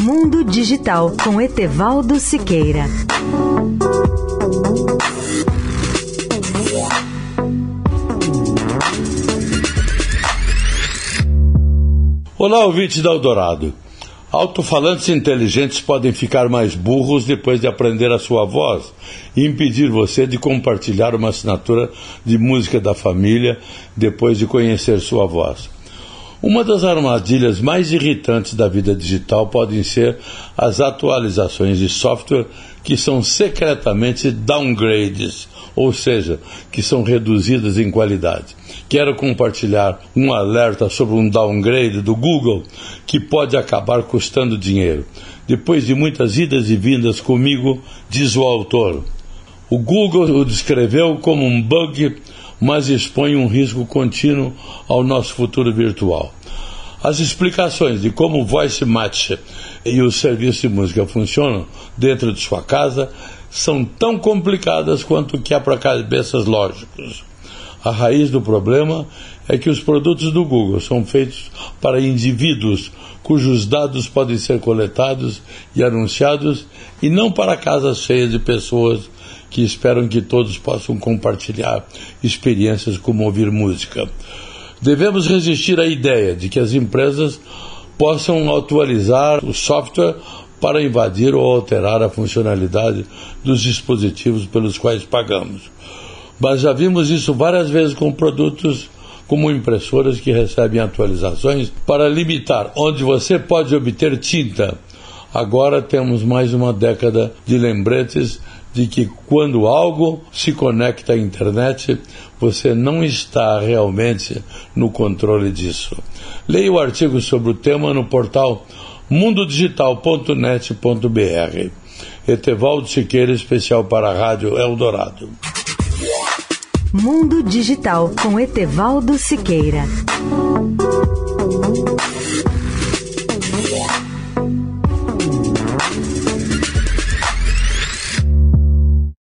Mundo Digital com Etevaldo Siqueira. Olá, ouvintes da Eldorado. Alto-falantes inteligentes podem ficar mais burros depois de aprender a sua voz e impedir você de compartilhar uma assinatura de música da família depois de conhecer sua voz. Uma das armadilhas mais irritantes da vida digital podem ser as atualizações de software que são secretamente downgrades, ou seja, que são reduzidas em qualidade. Quero compartilhar um alerta sobre um downgrade do Google que pode acabar custando dinheiro. Depois de muitas idas e vindas comigo, diz o autor. O Google o descreveu como um bug, mas expõe um risco contínuo ao nosso futuro virtual. As explicações de como o Voice Match e o serviço de música funcionam dentro de sua casa são tão complicadas quanto há para cabeças lógicos. A raiz do problema é que os produtos do Google são feitos para indivíduos cujos dados podem ser coletados e anunciados e não para casas cheias de pessoas que esperam que todos possam compartilhar experiências como ouvir música. Devemos resistir à ideia de que as empresas possam atualizar o software para invadir ou alterar a funcionalidade dos dispositivos pelos quais pagamos. Mas já vimos isso várias vezes com produtos como impressoras que recebem atualizações para limitar onde você pode obter tinta. Agora temos mais uma década de lembretes de que quando algo se conecta à internet, você não está realmente no controle disso. Leia o artigo sobre o tema no portal mundodigital.net.br. Etevaldo Siqueira, especial para a Rádio Eldorado. Mundo Digital com Etevaldo Siqueira.